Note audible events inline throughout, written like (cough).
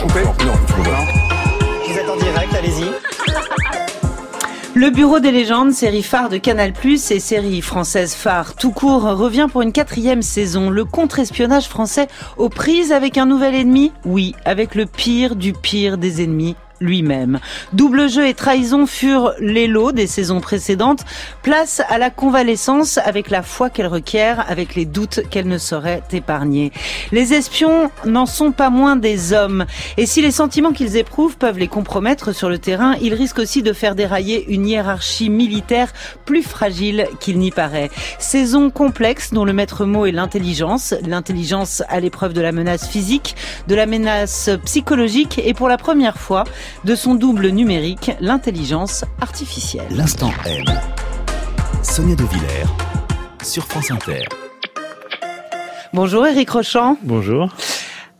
Non, non. Vous êtes en direct, allez-y. Le Bureau des légendes, série phare de Canal+, et série française phare tout court, revient pour une quatrième saison. Le contre-espionnage français aux prises avec un nouvel ennemi? Oui, avec le pire du pire des ennemis, lui-même. Double jeu et trahison furent les lots des saisons précédentes. Place à la convalescence avec la foi qu'elle requiert, avec les doutes qu'elle ne saurait épargner. Les espions n'en sont pas moins des hommes. Et si les sentiments qu'ils éprouvent peuvent les compromettre sur le terrain, ils risquent aussi de faire dérailler une hiérarchie militaire plus fragile qu'il n'y paraît. Saison complexe dont le maître mot est l'intelligence. L'intelligence à l'épreuve de la menace physique, de la menace psychologique et pour la première fois, de son double numérique, l'intelligence artificielle. L'instant M. Sonia De Villers sur France Inter. Bonjour Eric Rochant. Bonjour.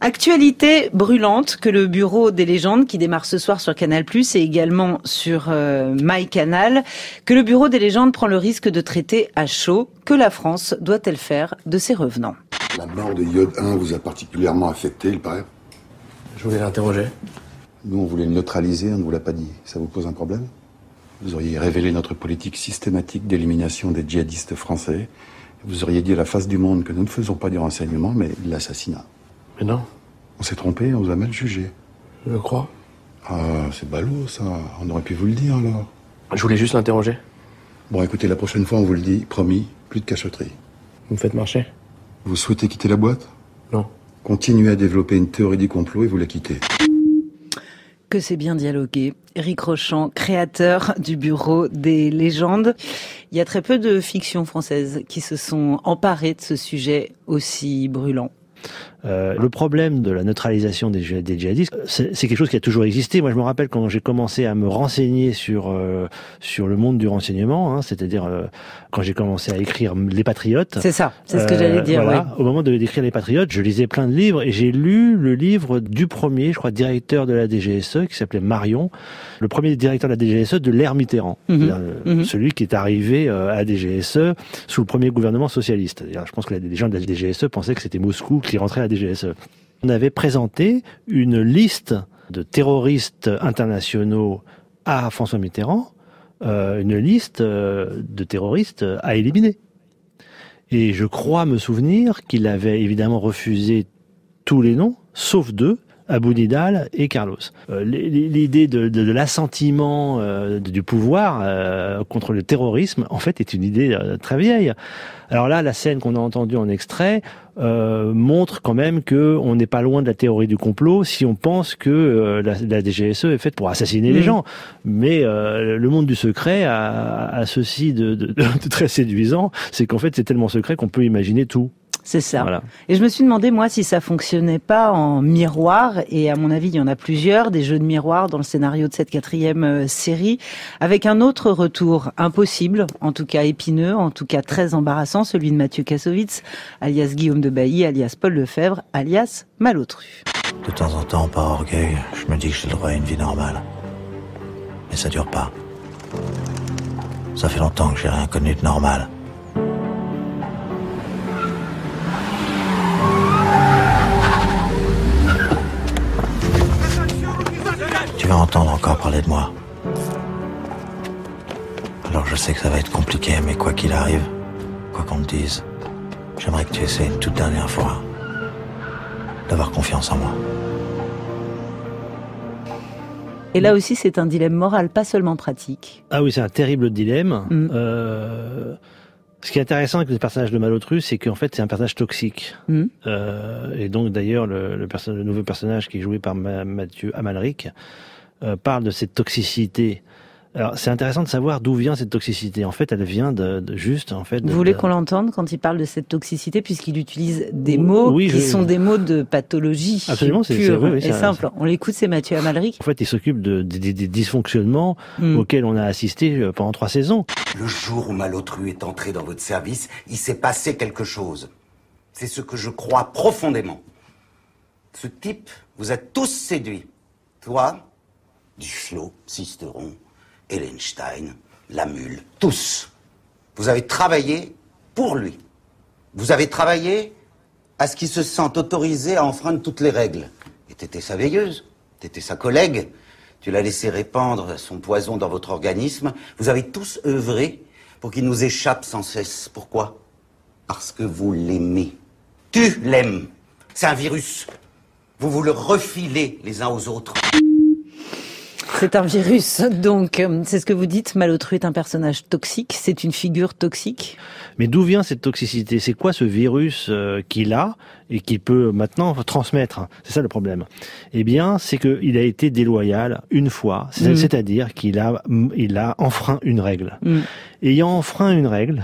Actualité brûlante que le Bureau des légendes, qui démarre ce soir sur Canal+, et également sur euh, MyCanal, que le Bureau des légendes prend le risque de traiter à chaud. Que la France doit-elle faire de ses revenants? La mort de Yod 1 vous a particulièrement affecté, il paraît? Je voulais l'interroger. Nous, on voulait le neutraliser, on ne vous l'a pas dit. Ça vous pose un problème? Vous auriez révélé notre politique systématique d'élimination des djihadistes français. Vous auriez dit à la face du monde que nous ne faisons pas du renseignement, mais de l'assassinat. Mais non, On s'est trompé, on vous a mal jugé. je crois. Ah, c'est ballot, ça. On aurait pu vous le dire, alors. Je voulais juste l'interroger. Bon, écoutez, la prochaine fois, on vous le dit, promis, plus de cachotterie. Vous me faites marcher? Vous souhaitez quitter la boîte? Non. Continuez à développer une théorie du complot et vous la quittez. Que c'est bien dialogué. Eric Rochant, créateur du Bureau des légendes. Il y a très peu de fictions françaises qui se sont emparées de ce sujet aussi brûlant. Euh, le problème de la neutralisation des, djihad- des djihadistes, c'est quelque chose qui a toujours existé. Moi, je me rappelle quand j'ai commencé à me renseigner sur euh, sur le monde du renseignement, hein, c'est-à-dire euh, quand j'ai commencé à écrire Les Patriotes. C'est ça, c'est ce que Euh, j'allais dire. voilà. ouais. Au moment de d'écrire Les Patriotes, je lisais plein de livres et j'ai lu le livre du premier, je crois, directeur de la DGSE qui s'appelait Marion, le premier directeur de la DGSE de l'ère Mitterrand, Mhm. Euh, Mhm. celui qui est arrivé euh, à DGSE sous le premier gouvernement socialiste. Je pense que les gens de la DGSE pensaient que c'était Moscou qui rentrait à la DGSE. On avait présenté une liste de terroristes internationaux à François Mitterrand, euh, une liste euh, de terroristes à éliminer. Et je crois me souvenir qu'il avait évidemment refusé tous les noms, sauf deux, Abou Nidal et Carlos. Euh, L'idée de, l'assentiment du pouvoir contre le terrorisme, en fait, est une idée très vieille. Alors là, la scène qu'on a entendue en extrait euh, montre quand même que on n'est pas loin de la théorie du complot si on pense que euh, la, la DGSE est faite pour assassiner les Mm. gens. Mais euh, le monde du secret a, a ceci de, de- de très séduisant, c'est qu'en fait c'est tellement secret qu'on peut imaginer tout. C'est ça. Voilà. Et je me suis demandé, moi, si ça fonctionnait pas en miroir, et à mon avis, il y en a plusieurs, des jeux de miroir dans le scénario de cette quatrième euh, série, avec un autre retour impossible, en tout cas épineux, en tout cas très embarrassant, celui de Mathieu Kassovitz, alias Guillaume de Bailly, alias Paul Lefebvre, alias Malotru. De temps en temps, par orgueil, je me dis que j'ai le droit à une vie normale. Mais ça dure pas. Ça fait longtemps que j'ai rien connu de normal. Entendre encore parler de moi. Alors je sais que ça va être compliqué, mais quoi qu'il arrive, quoi qu'on te dise, j'aimerais que tu essaies une toute dernière fois d'avoir confiance en moi. Et là aussi, c'est un dilemme moral, pas seulement pratique. Ah oui, c'est un terrible dilemme. Mm. Euh, ce qui est intéressant avec le personnage de Malotru, c'est qu'en fait c'est un personnage toxique. Mm. Euh, et donc d'ailleurs le, le, perso- le nouveau personnage qui est joué par Ma- Mathieu Amalric euh, parle de cette toxicité. Alors c'est intéressant de savoir d'où vient cette toxicité. En fait, elle vient de, de juste en fait. de- Vous voulez de- qu'on l'entende quand il parle de cette toxicité, puisqu'il utilise des mots Oui, qui je- sont des mots de pathologie Absolument, c'est- oui, oui, simple. On l'écoute, c'est Mathieu Amalric. En fait, il s'occupe de, des- dysfonctionnements Mm. auxquels on a assisté euh, pendant trois saisons. Le jour où Malotru est entré dans votre service, il s'est passé quelque chose. C'est ce que je crois profondément. Ce type vous a tous séduits. Toi, Duflo, Sisteron, Ellenstein, Lamule, tous. Vous avez travaillé pour lui. Vous avez travaillé à ce qu'il se sente autorisé à enfreindre toutes les règles. Et t'étais sa veilleuse, t'étais sa collègue. Tu l'as laissé répandre son poison dans votre organisme. Vous avez tous œuvré pour qu'il nous échappe sans cesse. Pourquoi? Parce que vous l'aimez. Tu l'aimes. C'est un virus. Vous vous le refilez les uns aux autres. C'est un virus, donc euh, c'est ce que vous dites. Malotru est un personnage toxique, c'est une figure toxique. Mais d'où vient cette toxicité? C'est quoi ce virus euh, qu'il a et qu'il peut maintenant transmettre? C'est ça le problème. Eh bien, c'est qu'il a été déloyal une fois, Mm. c'est-à-dire qu'il a, il a enfreint une règle. Mm. Ayant enfreint une règle,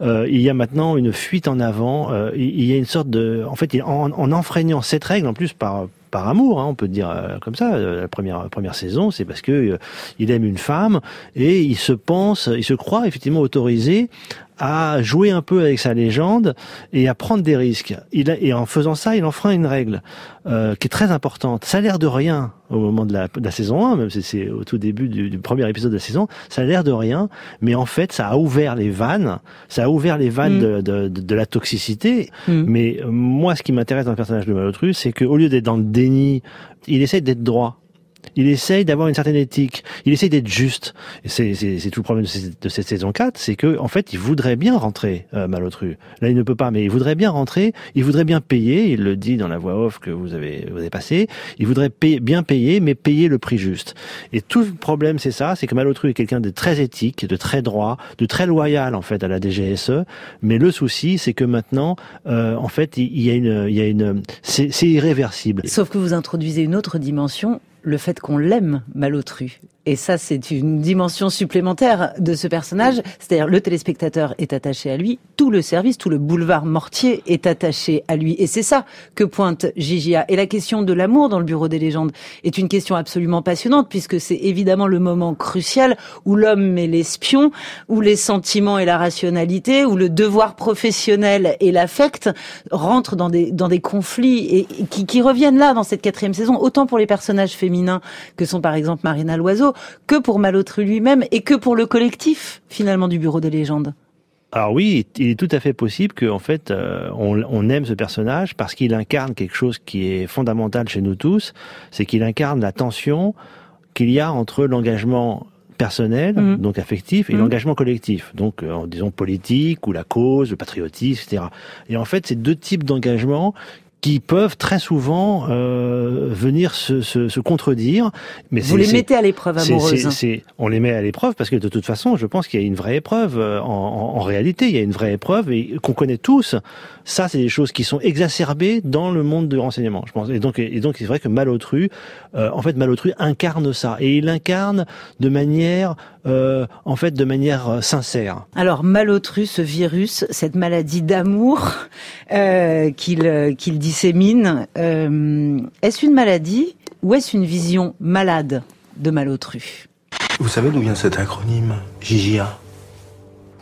euh, il y a maintenant une fuite en avant. euh, il y a une sorte de, en fait, en, en enfreignant cette règle, en plus par par amour, hein, on peut dire euh, comme ça. euh, La première première saison, c'est parce que euh, il aime une femme et il se pense, il se croit effectivement autorisé à jouer un peu avec sa légende et à prendre des risques. Il a, et en faisant ça, il enfreint une règle euh, qui est très importante. Ça a l'air de rien au moment de la, de la saison 1, même si c'est au tout début du, du premier épisode de la saison, ça a l'air de rien, mais en fait, ça a ouvert les vannes, ça a ouvert les vannes Mm. de, de, de, la toxicité. Mm. Mais euh, moi, ce qui m'intéresse dans le personnage de Malotru, c'est qu'au lieu d'être dans le déni, il essaie d'être droit. Il essaye d'avoir une certaine éthique. Il essaye d'être juste. C'est, tout le problème de, cette saison 4, c'est que en fait, il voudrait bien rentrer euh, Malotru. Là, il ne peut pas, mais il voudrait bien rentrer. Il voudrait bien payer. Il le dit dans la voix off que vous avez, vous avez passée. Il voudrait bien payer, mais payer le prix juste. Et tout le problème, c'est ça, c'est que Malotru est quelqu'un de très éthique, de très droit, de très loyal en fait à la DGSE. Mais le souci, c'est que maintenant, euh, en fait, il y a une, il y a une, c'est irréversible. Sauf que vous introduisez une autre dimension, le fait qu'on l'aime Malotru. Et ça, c'est une dimension supplémentaire de ce personnage. C'est-à-dire, le téléspectateur est attaché à lui, tout le service, tout le boulevard Mortier est attaché à lui. Et c'est ça que pointe Gigia. Et la question de l'amour dans le Bureau des légendes est une question absolument passionnante, puisque c'est évidemment le moment crucial où l'homme et l'espion, où les sentiments et la rationalité, où le devoir professionnel et l'affect rentrent dans des, dans des conflits et, et qui, qui reviennent là dans cette quatrième saison, autant pour les personnages féminins que sont par exemple Marina Loiseau, que pour Malotru lui-même et que pour le collectif finalement du Bureau des légendes. Alors oui, il est tout à fait possible que en fait euh, on, on aime ce personnage parce qu'il incarne quelque chose qui est fondamental chez nous tous, c'est qu'il incarne la tension qu'il y a entre l'engagement personnel, Mhm. donc affectif, et Mhm. l'engagement collectif, donc euh, disons politique ou la cause, le patriotisme, etc. Et en fait, c'est deux types d'engagement qui peuvent très souvent euh, venir se, se, se contredire. Mais Vous les mettez à l'épreuve amoureuse. c'est- on les met à l'épreuve parce que de toute façon, je pense qu'il y a une vraie épreuve euh, en, en- en réalité. Il y a une vraie épreuve et qu'on connaît tous. Ça, c'est des choses qui sont exacerbées dans le monde de renseignement, je pense. Et donc, et donc, c'est vrai que Malotru, euh, en fait, Malotru incarne ça et il l'incarne de manière, euh, en fait, de manière euh, sincère. Alors Malotru, ce virus, cette maladie d'amour euh, qu'il qu'il dissémine, euh, est-ce une maladie ou est-ce une vision malade de Malotru Vous savez d'où vient cet acronyme JJA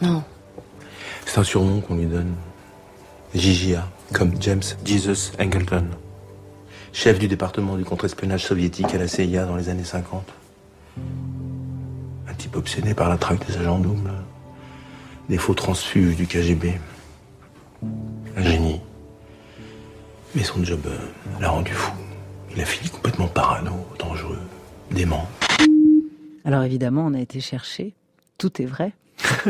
Non. C'est un surnom qu'on lui donne. JJA, comme James Jesus Angleton, chef du département du contre-espionnage soviétique à la CIA dans les années 50. Obsédé par la traque des agents doubles, des faux transfuges du KGB. Un génie. Mais son job euh, l'a rendu fou. Il a fini complètement parano, dangereux, dément. Alors évidemment, on a été chercher. Tout est vrai. (laughs)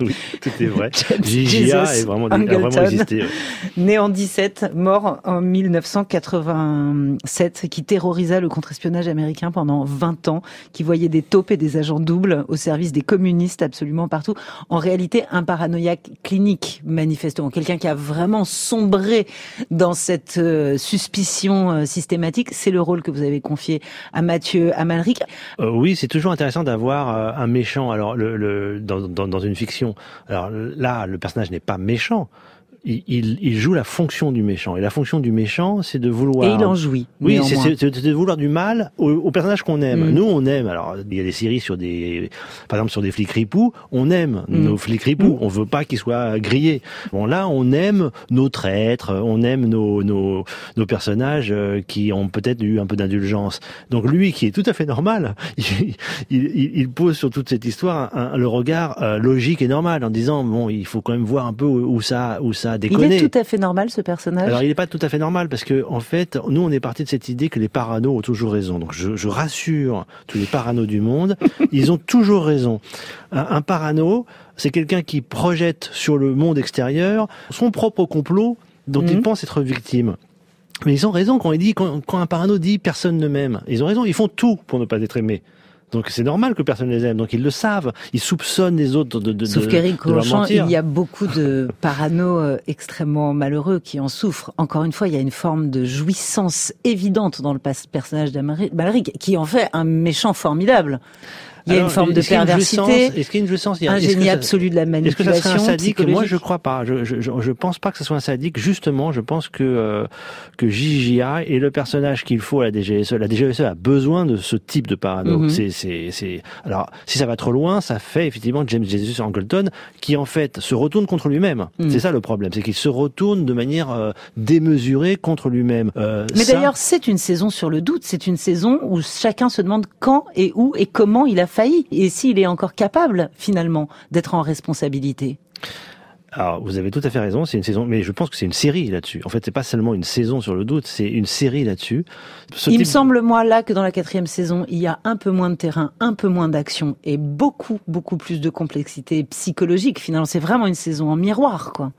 Oui, tout (laughs) est vrai. JJA est vraiment, a vraiment existé. ouais. Né en 17, mort en 1987, qui terrorisa le contre-espionnage américain pendant 20 ans, qui voyait des taupes et des agents doubles au service des communistes absolument partout. En réalité, un paranoïaque clinique, manifestement. Quelqu'un qui a vraiment sombré dans cette euh, suspicion euh, systématique. C'est le rôle que vous avez confié à Mathieu Amalric. Euh, oui, c'est toujours intéressant d'avoir euh, un méchant. Alors, le, le, dans, dans, dans une fiction, alors là, le personnage n'est pas méchant. Il, il, il joue la fonction du méchant. Et la fonction du méchant, c'est de vouloir. Et il en jouit. Oui, c'est de vouloir du mal au, au personnage qu'on aime. Mm. Nous, on aime. Alors, il y a des séries sur des, par exemple, sur des flics ripoux. On aime Mm. nos flics ripoux. Mm. On veut pas qu'ils soient grillés. Bon, là, on aime nos traîtres. On aime nos, nos, nos personnages euh, qui ont peut-être eu un peu d'indulgence. Donc, lui, qui est tout à fait normal, (laughs) il, il, il pose sur toute cette histoire un- un- le regard euh, logique et normal en disant bon, il faut quand même voir un peu où ça, où ça ça a Il est tout à fait normal ce personnage. Alors il n'est pas tout à fait normal parce que en fait, nous on est parti de cette idée que les paranos ont toujours raison. Donc je, je rassure tous les paranos du monde, (laughs) ils ont toujours raison. Un, un parano, c'est quelqu'un qui projette sur le monde extérieur son propre complot dont il Mhm. pense être victime. Mais ils ont raison quand il dit quand, quand un parano dit personne ne m'aime. Ils ont raison, ils font tout pour ne pas être aimés. Donc c'est normal que personne les aime. Donc ils le savent. Ils soupçonnent les autres de, de, Sauf qu'Éric Rochant, il y a beaucoup de (laughs) parano euh, extrêmement malheureux qui en souffrent. Encore une fois, il y a une forme de jouissance évidente dans le personnage d'Amalric, qui en fait un méchant formidable. Il y a Alors, une forme de perversité, Est-ce qu'il y a une jouissance Il y a- un génie ça- absolu de la Est-ce que manipulation ça serait un sadique? Moi, je crois pas. Je, je, je, je pense pas que ce soit un sadique. Justement, je pense que euh, que JJA est le personnage qu'il faut à la DGSE. La DGSE a besoin de ce type de parano. C'est c'est c'est. Alors, si ça va trop loin, ça fait effectivement James Jesus Angleton qui en fait se retourne contre lui-même. Mhm. C'est ça le problème, c'est qu'il se retourne de manière euh, démesurée contre lui-même. Euh, Mais ça- d'ailleurs, c'est une saison sur le doute. C'est une saison où chacun se demande quand et où et comment il a failli. Et s'il est encore capable, finalement, d'être en responsabilité. Alors, vous avez tout à fait raison, c'est une saison, mais je pense que c'est une série là-dessus. En fait, c'est pas seulement une saison sur le doute, c'est une série là-dessus. Ce il me semble, moi, là, que dans la quatrième saison, il y a un peu moins de terrain, un peu moins d'action et beaucoup, beaucoup plus de complexité psychologique. Finalement, c'est vraiment une saison en miroir, quoi.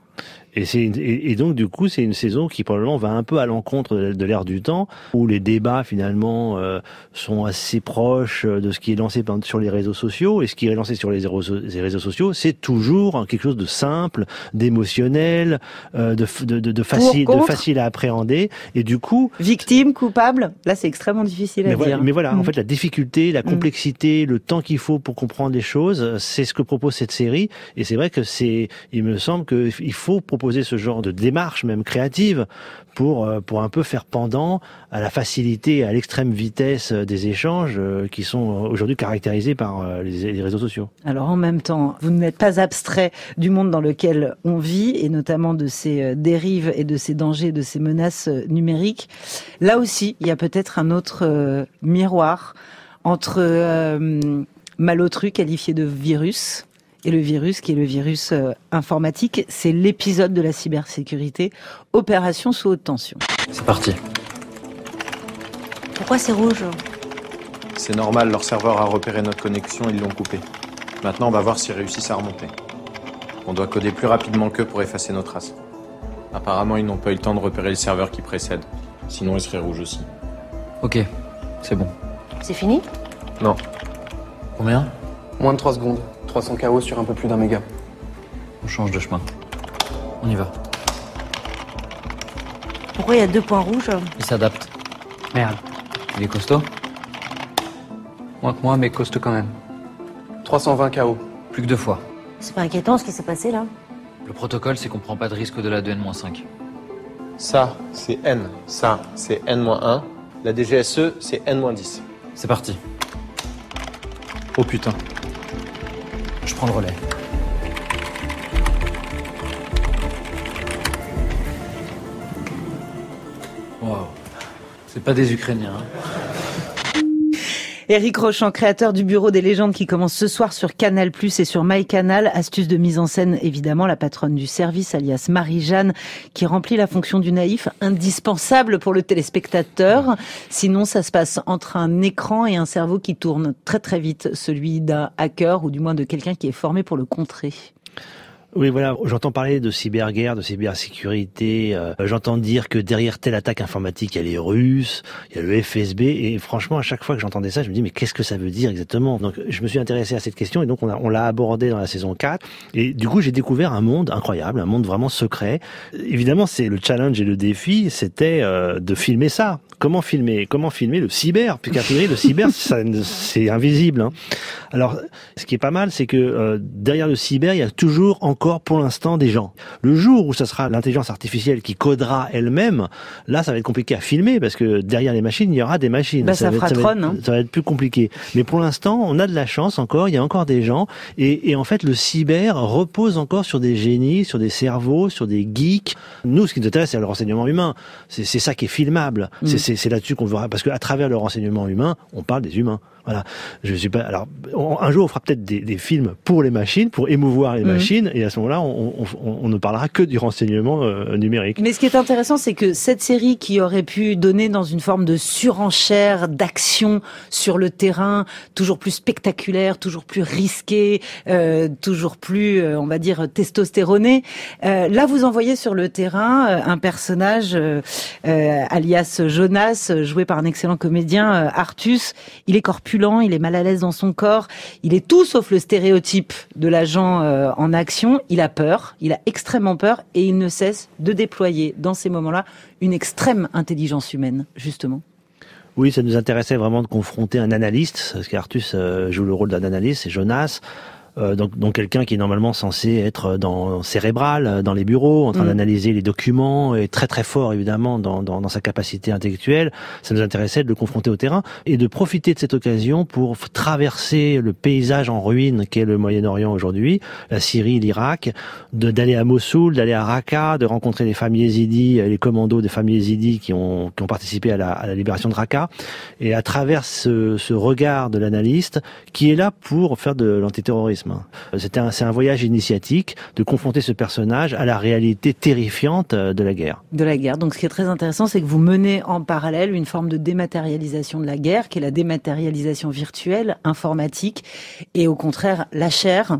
Et, c'est une- et, et donc du coup c'est une saison qui probablement va un peu à l'encontre de, de l'ère du temps où les débats finalement euh, sont assez proches de ce qui est lancé sur les réseaux sociaux et ce qui est lancé sur les réseaux, sociaux c'est toujours hein, quelque chose de simple, d'émotionnel, euh, de, de, de, facile, de facile à appréhender et du coup Victime, coupable, là, c'est extrêmement difficile à mais voilà, dire. mais voilà, en Mm. fait, la difficulté, la complexité, le temps qu'il faut pour comprendre les choses, c'est ce que propose cette série. Et c'est vrai que c'est, il me semble qu'il faut proposer ce genre de démarche, même créative, pour euh, pour un peu faire pendant à la facilité, et à l'extrême vitesse euh, des échanges euh, qui sont aujourd'hui caractérisés par les, réseaux sociaux. Alors en même temps, vous n'êtes pas abstrait du monde dans lequel on vit et notamment de ces dérives et de ces dangers, de ces menaces numériques. Là aussi, il y a peut-être un autre miroir entre euh, Malotru qualifié de virus et le virus qui est le virus euh, informatique. C'est l'épisode de la cybersécurité, opération sous haute tension. C'est parti. Pourquoi c'est rouge? C'est normal, leur serveur a repéré notre connexion, ils l'ont coupé. Maintenant, on va voir s'ils réussissent à remonter. On doit coder plus rapidement qu'eux pour effacer nos traces. Apparemment, ils n'ont pas eu le temps de repérer le serveur qui précède. Sinon, ils seraient rouges aussi. Ok, c'est bon. C'est fini? Non. Combien? Moins de 3 secondes. 300 KO sur un peu plus d'un méga. On change de chemin. On y va. Pourquoi il y a deux points rouges Il s'adapte. Merde. Il est costaud Moins que moi, mais costaud quand même. 320 KO. Plus que deux fois. C'est pas inquiétant ce qui s'est passé là Le protocole, c'est qu'on prend pas de risque au-delà de N-5. Ça, c'est N. Ça, c'est N-1. La DGSE, c'est N-10. C'est parti. Oh putain. Je prends le relais. Waouh. C'est pas des Ukrainiens. hein. Éric Rochant, créateur du Bureau des légendes qui commence ce soir sur Canal+, et sur MyCanal. Astuce de mise en scène, évidemment, la patronne du service, alias Marie-Jeanne, qui remplit la fonction du naïf, indispensable pour le téléspectateur. Sinon, ça se passe entre un écran et un cerveau qui tourne très très vite, celui d'un hacker, ou du moins de quelqu'un qui est formé pour le contrer. Oui, voilà, j'entends parler de cyberguerre, de cybersécurité. euh, j'entends dire que derrière telle attaque informatique, il y a les Russes, il y a le FSB. Et franchement, à chaque fois que j'entendais ça, je me dis mais qu'est-ce que ça veut dire exactement? Donc, je me suis intéressé à cette question et donc on, a- on l'a abordé dans la saison 4. Et du coup, j'ai découvert un monde incroyable, un monde vraiment secret. Évidemment, c'est le challenge et le défi, c'était euh, de filmer ça. Comment filmer Comment filmer le cyber Puisqu'à priori, le cyber, (laughs) c'est invisible. hein. Alors, ce qui est pas mal, c'est que euh, derrière le cyber, il y a toujours encore pour l'instant des gens. Le jour où ça sera l'intelligence artificielle qui codera elle-même, là, ça va être compliqué à filmer parce que derrière les machines, il y aura des machines. Bah, ça va fera être, ça, va Tron, hein. être, ça va être plus compliqué. Mais pour l'instant, on a de la chance encore. Il y a encore des gens et, et en fait, le cyber repose encore sur des génies, sur des cerveaux, sur des geeks. Nous, ce qui nous intéresse, c'est le renseignement humain. C'est c'est ça qui est filmable. Mm. C'est- C'est là-dessus qu'on verra parce qu'à travers le renseignement humain, on parle des humains. Voilà, je suis pas. Alors, un jour, on fera peut-être des, des, films pour les machines, pour émouvoir les mmh. machines, et à ce moment-là, on, on, on, ne parlera que du renseignement euh, numérique. Mais ce qui est intéressant, c'est que cette série qui aurait pu donner dans une forme de surenchère, d'action sur le terrain, toujours plus spectaculaire, toujours plus risqué, euh, toujours plus, euh, on va dire, testostéroné. Euh, là, vous envoyez sur le terrain euh, un personnage, alias Jonas, joué par un excellent comédien, Artus. Il est corpulent il est mal à l'aise dans son corps, il est tout sauf le stéréotype de l'agent euh, en action, il a peur, il a extrêmement peur et il ne cesse de déployer dans ces moments-là une extrême intelligence humaine, justement. Oui, ça nous intéressait vraiment de confronter un analyste, parce qu'Artus euh, joue le rôle d'un analyste, c'est Jonas. Euh, donc, donc quelqu'un qui est normalement censé être dans cérébral, euh, dans les bureaux, en train mm. d'analyser les documents, et très très fort évidemment dans, dans, dans, sa capacité intellectuelle. Ça nous intéressait de le confronter au terrain et de profiter de cette occasion pour traverser le paysage en ruine qu'est le Moyen-Orient aujourd'hui, la Syrie, l'Irak, de d'aller à Mossoul, d'aller à Raqqa, de rencontrer les familles yézidis, les commandos des familles yézidis qui ont, qui ont participé à la, à la libération de Raqqa. Et à travers ce, ce regard de l'analyste qui est là pour faire de l'antiterrorisme c'était un, c'est un voyage initiatique de confronter ce personnage à la réalité terrifiante euh, de la guerre. De la guerre. Donc ce qui est très intéressant, c'est que vous menez en parallèle une forme de dématérialisation de la guerre, qui est la dématérialisation virtuelle, informatique, et au contraire la chair.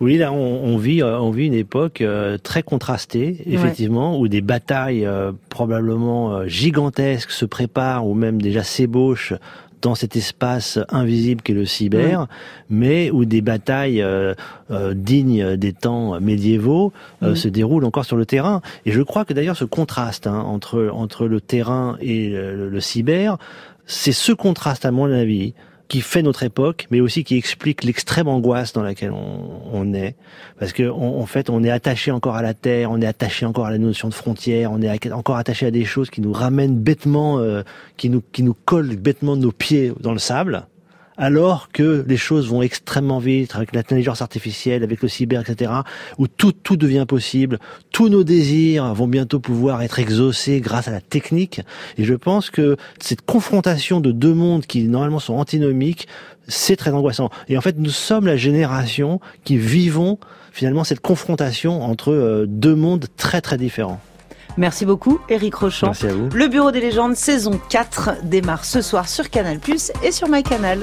Oui, là, on, vit, euh, on vit une époque euh, très contrastée, effectivement, où des batailles probablement gigantesques se préparent, ou même déjà s'ébauchent dans cet espace invisible qu'est le cyber, mais où des batailles euh, euh, dignes des temps médiévaux euh, se déroulent encore sur le terrain. Et je crois que d'ailleurs ce contraste hein, entre entre le terrain et le cyber, c'est ce contraste à mon avis qui fait notre époque, mais aussi qui explique l'extrême angoisse dans laquelle on, est, parce que en fait, on est attaché encore à la terre, on est attaché encore à la notion de frontière, on est encore attaché à des choses qui nous ramènent bêtement, euh, qui nous qui nous collent bêtement nos pieds dans le sable alors que les choses vont extrêmement vite avec l'intelligence artificielle, avec le cyber, etc., où tout, tout devient possible, tous nos désirs vont bientôt pouvoir être exaucés grâce à la technique. Et je pense que cette confrontation de deux mondes qui normalement sont antinomiques, c'est très angoissant. Et en fait, nous sommes la génération qui vivons finalement cette confrontation entre euh, deux mondes très très différents. Merci beaucoup, Eric Rochon. Merci à vous. Le Bureau des légendes, saison 4, démarre ce soir sur Canal+, et sur MyCanal.